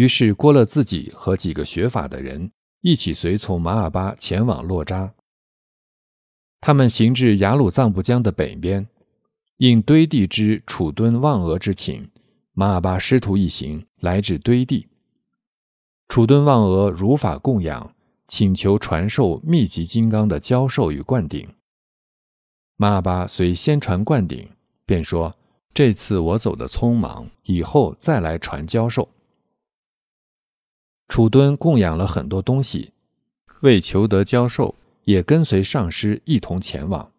于是郭勒自己和几个学法的人一起随从马尔巴前往洛扎。他们行至雅鲁藏布江的北边，应堆地之楚敦望俄之请，马尔巴师徒一行来至堆地。楚敦望俄如法供养，请求传授秘籍金刚的教授与灌顶。马尔巴虽先传灌顶，便说：“这次我走的匆忙，以后再来传教授。”楚敦供养了很多东西，为求得教授。也跟随上师一同前往。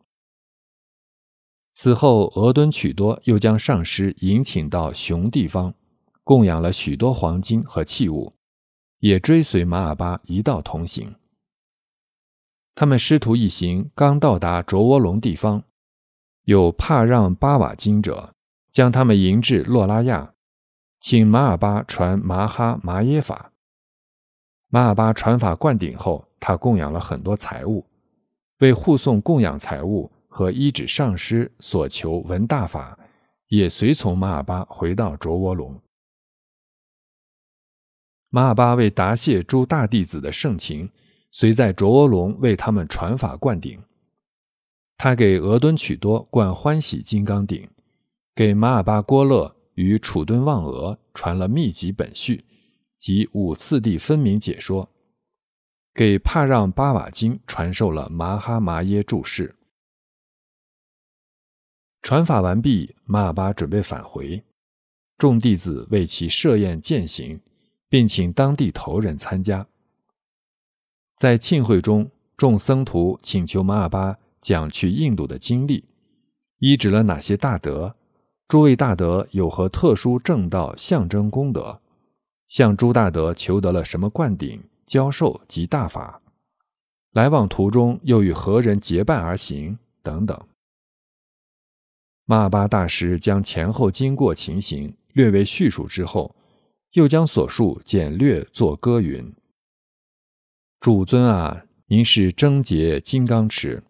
此后，额敦曲多又将上师迎请到熊地方，供养了许多黄金和器物，也追随马尔巴一道同行。他们师徒一行刚到达卓窝龙地方，有帕让巴瓦金者将他们迎至洛拉亚，请马尔巴传麻哈麻耶法。马尔巴传法灌顶后。他供养了很多财物，为护送供养财物和依止上师所求闻大法，也随从马尔巴回到卓窝龙。马尔巴为答谢诸大弟子的盛情，遂在卓窝龙为他们传法灌顶。他给额敦曲多灌欢喜金刚顶，给马尔巴郭勒与楚敦旺额传了秘籍本序及五次第分明解说。给帕让巴瓦金传授了麻哈麻耶注释。传法完毕，马尔巴准备返回，众弟子为其设宴饯行，并请当地头人参加。在庆会中，众僧徒请求马尔巴讲去印度的经历，依指了哪些大德，诸位大德有何特殊正道象征功德，向朱大德求得了什么灌顶。教授及大法，来往途中又与何人结伴而行等等。马巴大师将前后经过情形略为叙述之后，又将所述简略作歌云：“主尊啊，您是贞洁金刚持，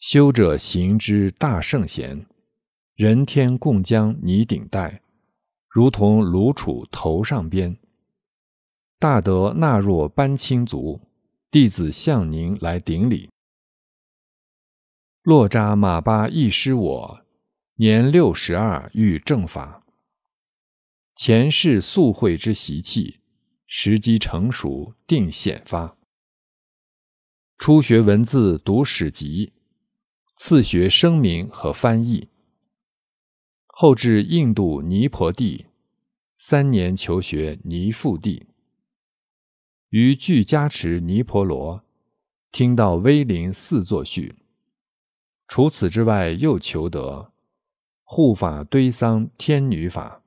修者行之大圣贤，人天共将你顶戴，如同卢楚头上边。”大德纳若班亲族，弟子向您来顶礼。洛扎马巴亦师我，年六十二遇正法。前世素会之习气，时机成熟定显发。初学文字读史籍，次学声明和翻译。后至印度尼婆地，三年求学尼富地。于具加持尼婆罗，听到威灵四作序。除此之外，又求得护法堆桑天女法。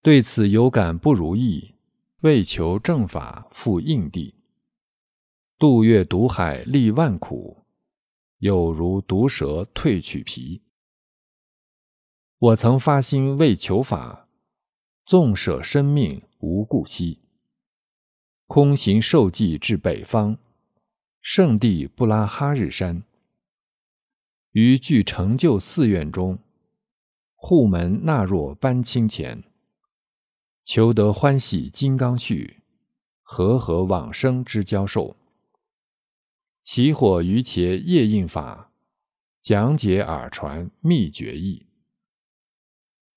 对此有感不如意，为求正法赴印地，渡越毒海历万苦，有如毒蛇蜕去皮。我曾发心为求法，纵舍生命无故惜。空行受记至北方，圣地布拉哈日山。于具成就寺院中，护门纳若班清前，求得欢喜金刚续，和合往生之教授。起火于伽夜印法，讲解耳传秘诀义。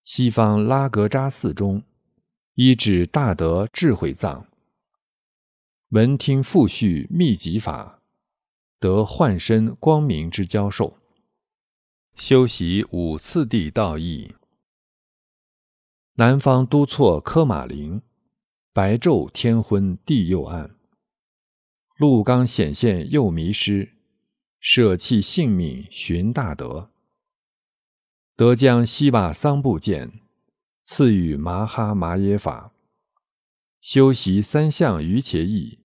西方拉格扎寺中，依止大德智慧藏。闻听复续秘籍法，得幻身光明之教授。修习五次第道义。南方都错科马林，白昼天昏地又暗。鹿刚显现又迷失，舍弃性命寻大德。得将西瓦桑布见，赐予麻哈麻耶法。修习三相于伽义，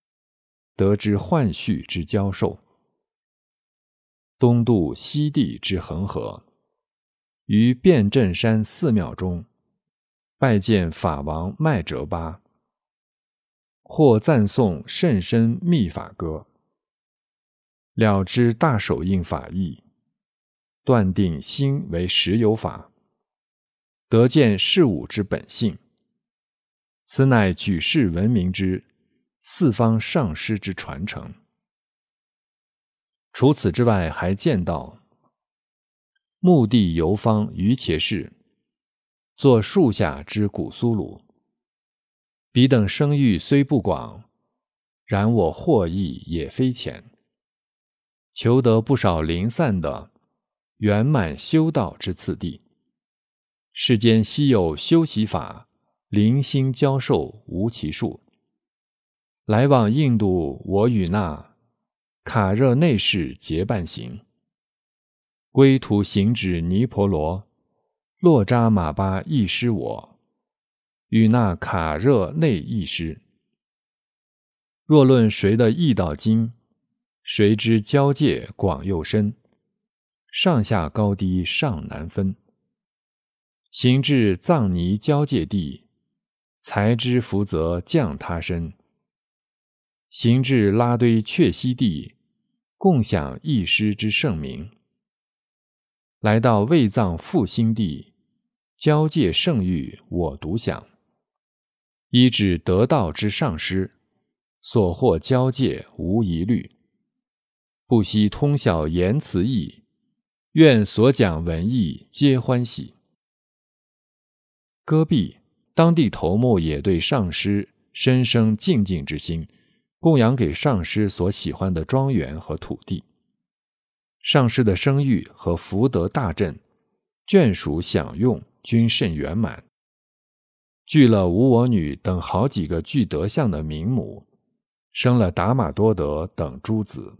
得知幻绪之教授。东渡西地之恒河，于辩证山寺庙中，拜见法王麦哲巴，或赞颂甚深密法歌，了知大手印法义，断定心为实有法，得见事物之本性。此乃举世闻名之四方上师之传承。除此之外，还见到墓地游方于且氏，作树下之古苏鲁。彼等声誉虽不广，然我获益也非浅，求得不少零散的圆满修道之次第。世间稀有修习法，零星教授无其数。来往印度，我与那卡热内士结伴行，归途行至尼婆罗，洛扎马巴亦师我。与那卡热内译师。若论谁的译道经，谁知交界广又深，上下高低尚难分。行至藏尼交界地，才知福泽降他身。行至拉堆却西地，共享一师之盛名。来到卫藏复兴地，交界圣域我独享。依止得道之上师，所获交界无疑虑。不惜通晓言辞义，愿所讲文义皆欢喜。戈壁当地头目也对上师深生敬敬之心，供养给上师所喜欢的庄园和土地。上师的声誉和福德大振，眷属享用均甚圆满。聚了无我女等好几个具德相的名母，生了达玛多德等诸子。